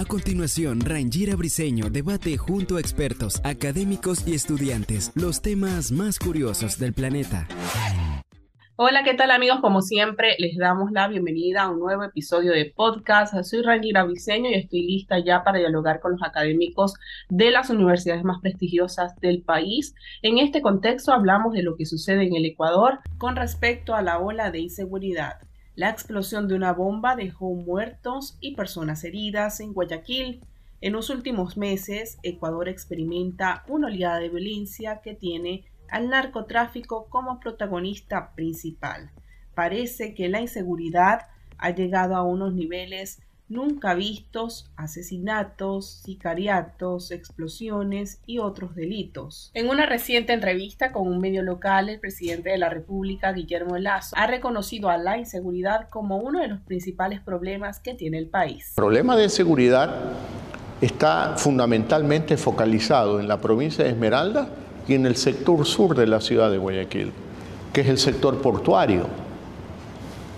A continuación, Rangira Briseño debate junto a expertos, académicos y estudiantes los temas más curiosos del planeta. Hola, ¿qué tal amigos? Como siempre, les damos la bienvenida a un nuevo episodio de podcast. Soy Rangira Briseño y estoy lista ya para dialogar con los académicos de las universidades más prestigiosas del país. En este contexto hablamos de lo que sucede en el Ecuador con respecto a la ola de inseguridad. La explosión de una bomba dejó muertos y personas heridas en Guayaquil. En los últimos meses, Ecuador experimenta una oleada de violencia que tiene al narcotráfico como protagonista principal. Parece que la inseguridad ha llegado a unos niveles nunca vistos asesinatos, sicariatos, explosiones y otros delitos. En una reciente entrevista con un medio local, el presidente de la República, Guillermo Lazo, ha reconocido a la inseguridad como uno de los principales problemas que tiene el país. El problema de seguridad está fundamentalmente focalizado en la provincia de Esmeralda y en el sector sur de la ciudad de Guayaquil, que es el sector portuario.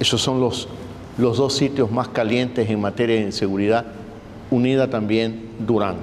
Esos son los los dos sitios más calientes en materia de inseguridad, unida también Durán,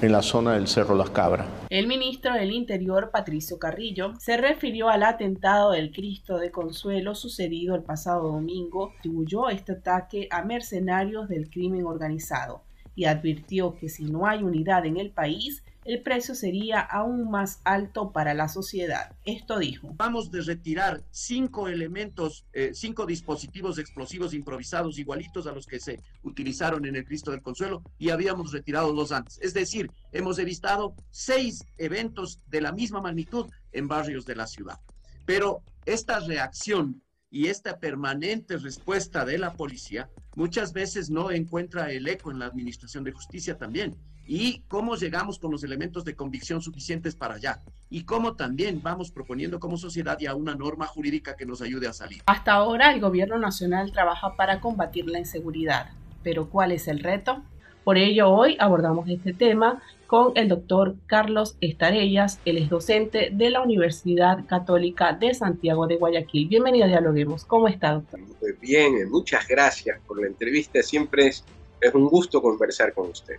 en la zona del Cerro Las Cabras. El ministro del Interior, Patricio Carrillo, se refirió al atentado del Cristo de Consuelo sucedido el pasado domingo, atribuyó este ataque a mercenarios del crimen organizado y advirtió que si no hay unidad en el país, el precio sería aún más alto para la sociedad. Esto dijo. Vamos de retirar cinco elementos, eh, cinco dispositivos explosivos improvisados igualitos a los que se utilizaron en el Cristo del Consuelo y habíamos retirado los antes. Es decir, hemos evitado seis eventos de la misma magnitud en barrios de la ciudad. Pero esta reacción y esta permanente respuesta de la policía muchas veces no encuentra el eco en la administración de justicia también y cómo llegamos con los elementos de convicción suficientes para allá y cómo también vamos proponiendo como sociedad ya una norma jurídica que nos ayude a salir. Hasta ahora el gobierno nacional trabaja para combatir la inseguridad, pero ¿cuál es el reto? Por ello hoy abordamos este tema con el doctor Carlos Estarellas, él es docente de la Universidad Católica de Santiago de Guayaquil. Bienvenido a Dialoguemos. ¿Cómo está, doctor? Bien, muchas gracias por la entrevista. Siempre es, es un gusto conversar con usted.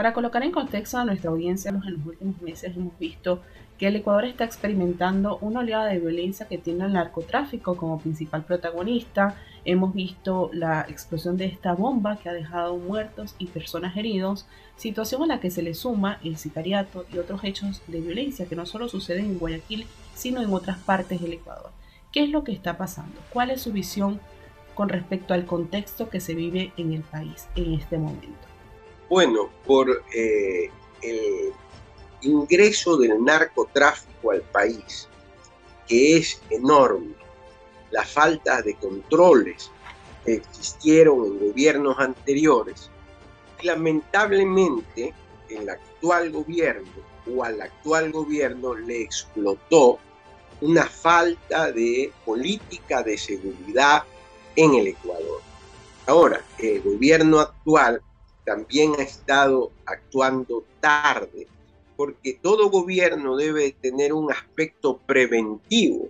Para colocar en contexto a nuestra audiencia, en los últimos meses hemos visto que el Ecuador está experimentando una oleada de violencia que tiene el narcotráfico como principal protagonista. Hemos visto la explosión de esta bomba que ha dejado muertos y personas heridos, situación a la que se le suma el sicariato y otros hechos de violencia que no solo suceden en Guayaquil, sino en otras partes del Ecuador. ¿Qué es lo que está pasando? ¿Cuál es su visión con respecto al contexto que se vive en el país en este momento? Bueno, por eh, el ingreso del narcotráfico al país, que es enorme, la falta de controles que existieron en gobiernos anteriores, lamentablemente el actual gobierno o al actual gobierno le explotó una falta de política de seguridad en el Ecuador. Ahora, el gobierno actual también ha estado actuando tarde, porque todo gobierno debe tener un aspecto preventivo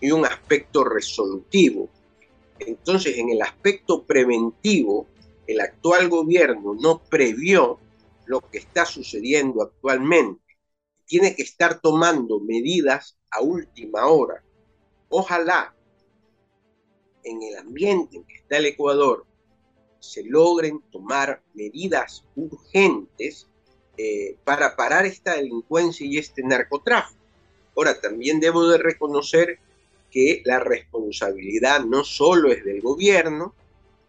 y un aspecto resolutivo. Entonces, en el aspecto preventivo, el actual gobierno no previó lo que está sucediendo actualmente. Tiene que estar tomando medidas a última hora. Ojalá en el ambiente en que está el Ecuador se logren tomar medidas urgentes eh, para parar esta delincuencia y este narcotráfico. Ahora, también debo de reconocer que la responsabilidad no solo es del gobierno,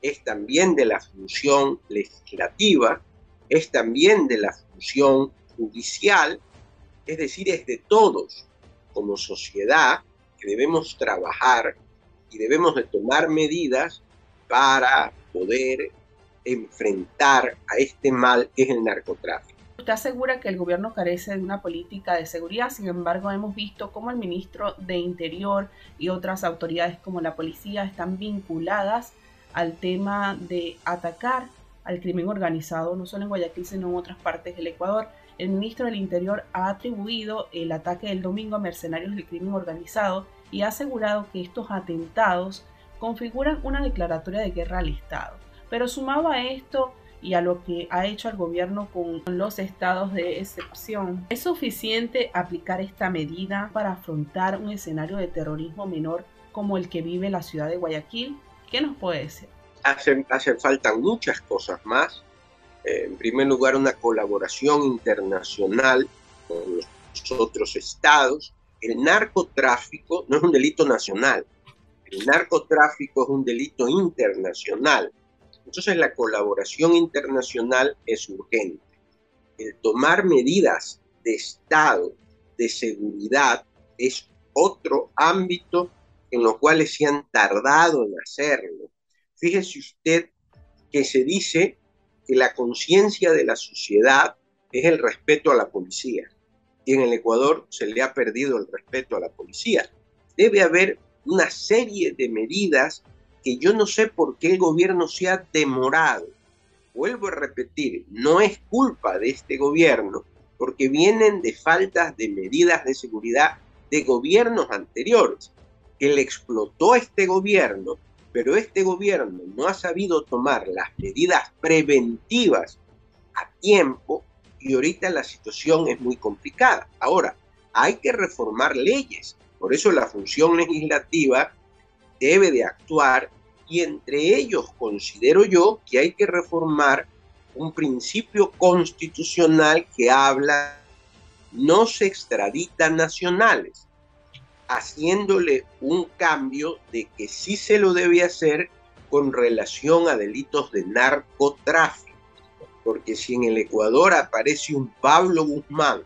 es también de la función legislativa, es también de la función judicial, es decir, es de todos como sociedad que debemos trabajar y debemos de tomar medidas para poder enfrentar a este mal que es el narcotráfico. Usted asegura que el gobierno carece de una política de seguridad, sin embargo hemos visto cómo el ministro de Interior y otras autoridades como la policía están vinculadas al tema de atacar al crimen organizado, no solo en Guayaquil, sino en otras partes del Ecuador. El ministro del Interior ha atribuido el ataque del domingo a mercenarios del crimen organizado y ha asegurado que estos atentados configuran una declaratoria de guerra al Estado. Pero sumado a esto y a lo que ha hecho el gobierno con los estados de excepción, ¿es suficiente aplicar esta medida para afrontar un escenario de terrorismo menor como el que vive la ciudad de Guayaquil? ¿Qué nos puede decir? Hacen, hacen falta muchas cosas más. Eh, en primer lugar, una colaboración internacional con los otros estados. El narcotráfico no es un delito nacional, el narcotráfico es un delito internacional. Entonces la colaboración internacional es urgente. El tomar medidas de Estado, de seguridad, es otro ámbito en lo cual se han tardado en hacerlo. Fíjese usted que se dice que la conciencia de la sociedad es el respeto a la policía. Y en el Ecuador se le ha perdido el respeto a la policía. Debe haber una serie de medidas que yo no sé por qué el gobierno se ha demorado. Vuelvo a repetir, no es culpa de este gobierno, porque vienen de faltas de medidas de seguridad de gobiernos anteriores, que le explotó este gobierno, pero este gobierno no ha sabido tomar las medidas preventivas a tiempo y ahorita la situación es muy complicada. Ahora, hay que reformar leyes, por eso la función legislativa debe de actuar y entre ellos considero yo que hay que reformar un principio constitucional que habla no se extraditan nacionales, haciéndole un cambio de que sí se lo debe hacer con relación a delitos de narcotráfico. Porque si en el Ecuador aparece un Pablo Guzmán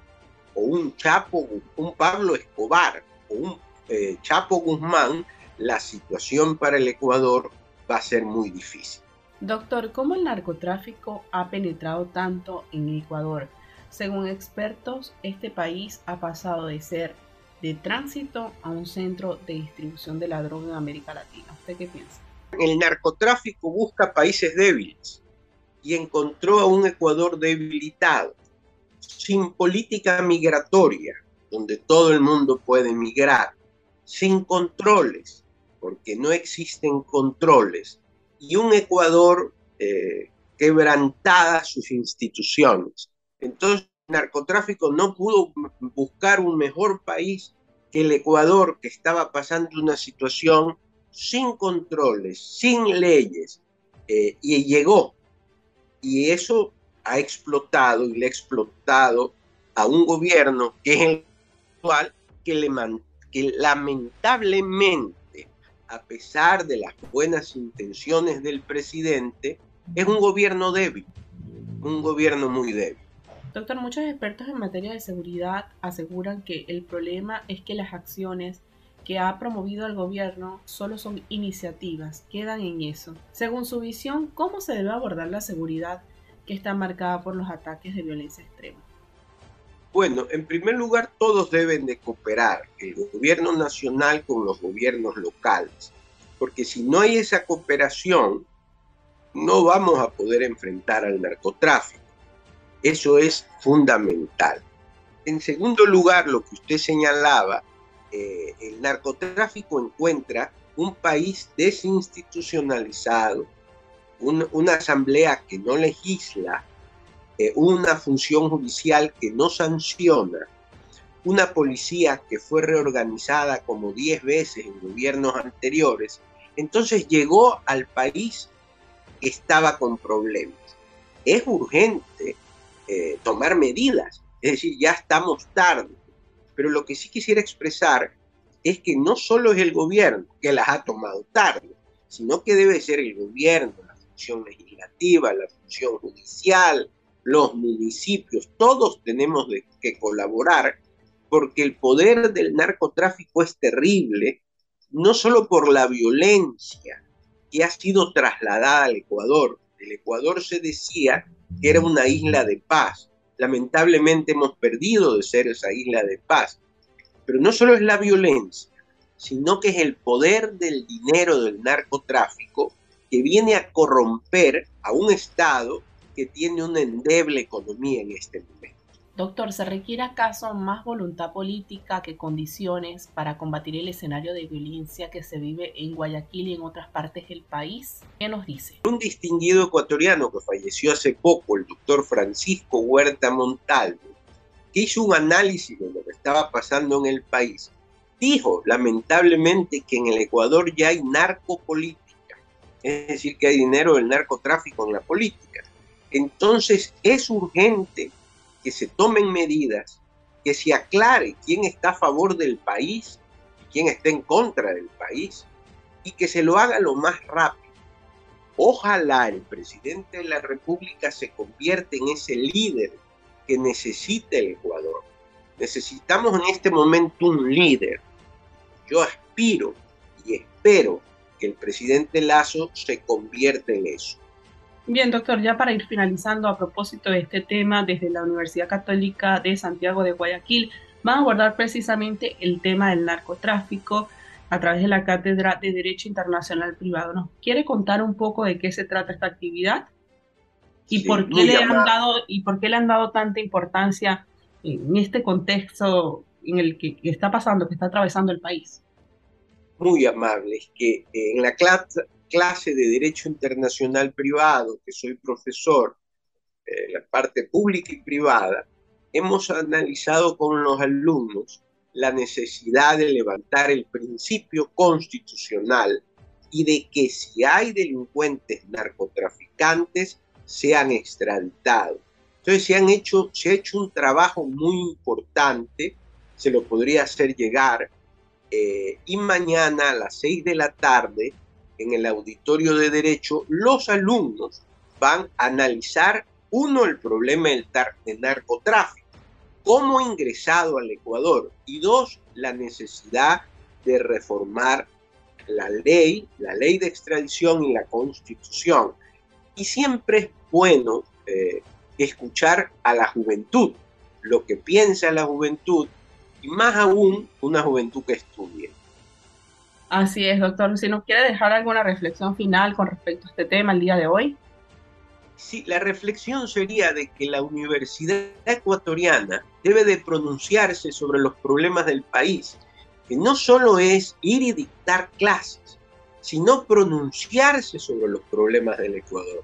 o un Chapo, un Pablo Escobar un eh, Chapo Guzmán, la situación para el Ecuador va a ser muy difícil. Doctor, ¿cómo el narcotráfico ha penetrado tanto en Ecuador? Según expertos, este país ha pasado de ser de tránsito a un centro de distribución de la droga en América Latina. ¿Usted qué piensa? El narcotráfico busca países débiles y encontró a un Ecuador debilitado, sin política migratoria, donde todo el mundo puede migrar, sin controles, porque no existen controles, y un Ecuador eh, quebrantada sus instituciones. Entonces, el narcotráfico no pudo buscar un mejor país que el Ecuador, que estaba pasando una situación sin controles, sin leyes, eh, y llegó. Y eso ha explotado y le ha explotado a un gobierno que es el que, le que lamentablemente, a pesar de las buenas intenciones del presidente, es un gobierno débil, un gobierno muy débil. Doctor, muchos expertos en materia de seguridad aseguran que el problema es que las acciones que ha promovido el gobierno solo son iniciativas, quedan en eso. Según su visión, ¿cómo se debe abordar la seguridad que está marcada por los ataques de violencia extrema? Bueno, en primer lugar, todos deben de cooperar, el gobierno nacional con los gobiernos locales, porque si no hay esa cooperación, no vamos a poder enfrentar al narcotráfico. Eso es fundamental. En segundo lugar, lo que usted señalaba, eh, el narcotráfico encuentra un país desinstitucionalizado, una asamblea que no legisla, una función judicial que no sanciona, una policía que fue reorganizada como 10 veces en gobiernos anteriores, entonces llegó al país que estaba con problemas. Es urgente eh, tomar medidas, es decir, ya estamos tarde, pero lo que sí quisiera expresar es que no solo es el gobierno que las ha tomado tarde, sino que debe ser el gobierno, la función legislativa, la función judicial, los municipios, todos tenemos que colaborar porque el poder del narcotráfico es terrible, no solo por la violencia, que ha sido trasladada al Ecuador. El Ecuador se decía que era una isla de paz. Lamentablemente hemos perdido de ser esa isla de paz. Pero no solo es la violencia, sino que es el poder del dinero del narcotráfico que viene a corromper a un Estado que tiene una endeble economía en este momento. Doctor, ¿se requiere acaso más voluntad política que condiciones para combatir el escenario de violencia que se vive en Guayaquil y en otras partes del país? ¿Qué nos dice? Un distinguido ecuatoriano que falleció hace poco, el doctor Francisco Huerta Montalvo, que hizo un análisis de lo que estaba pasando en el país, dijo lamentablemente que en el Ecuador ya hay narcopolítica, es decir, que hay dinero del narcotráfico en la política. Entonces es urgente que se tomen medidas, que se aclare quién está a favor del país y quién está en contra del país, y que se lo haga lo más rápido. Ojalá el presidente de la República se convierta en ese líder que necesita el Ecuador. Necesitamos en este momento un líder. Yo aspiro y espero que el presidente Lazo se convierta en eso. Bien, doctor, ya para ir finalizando a propósito de este tema, desde la Universidad Católica de Santiago de Guayaquil, van a abordar precisamente el tema del narcotráfico a través de la Cátedra de Derecho Internacional Privado. ¿Nos quiere contar un poco de qué se trata esta actividad? ¿Y, por, qué le han dado, ¿Y por qué le han dado tanta importancia en este contexto en el que, que está pasando, que está atravesando el país? Muy amable. Es que en la clase de Derecho Internacional Privado, que soy profesor, eh, la parte pública y privada, hemos analizado con los alumnos la necesidad de levantar el principio constitucional y de que si hay delincuentes narcotraficantes sean extraditados. Entonces se, han hecho, se ha hecho un trabajo muy importante, se lo podría hacer llegar, eh, y mañana a las seis de la tarde en el auditorio de derecho, los alumnos van a analizar, uno, el problema del, narcotráfico, cómo ha ingresado al Ecuador, y dos, la necesidad de reformar la ley, la ley de extradición y la constitución. Y siempre es bueno eh, escuchar a la juventud, lo que piensa la juventud, y más aún una juventud que estudie. Así es, doctor. Si nos quiere dejar alguna reflexión final con respecto a este tema el día de hoy. Sí, la reflexión sería de que la Universidad Ecuatoriana debe de pronunciarse sobre los problemas del país, que no solo es ir y dictar clases, sino pronunciarse sobre los problemas del Ecuador,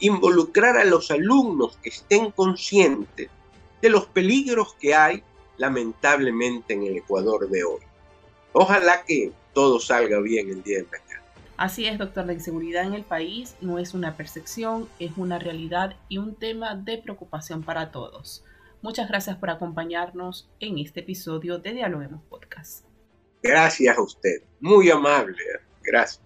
involucrar a los alumnos que estén conscientes de los peligros que hay lamentablemente en el Ecuador de hoy. Ojalá que todo salga bien el día de mañana. Así es, doctor, la inseguridad en el país no es una percepción, es una realidad y un tema de preocupación para todos. Muchas gracias por acompañarnos en este episodio de Dialoguemos Podcast. Gracias a usted, muy amable, gracias.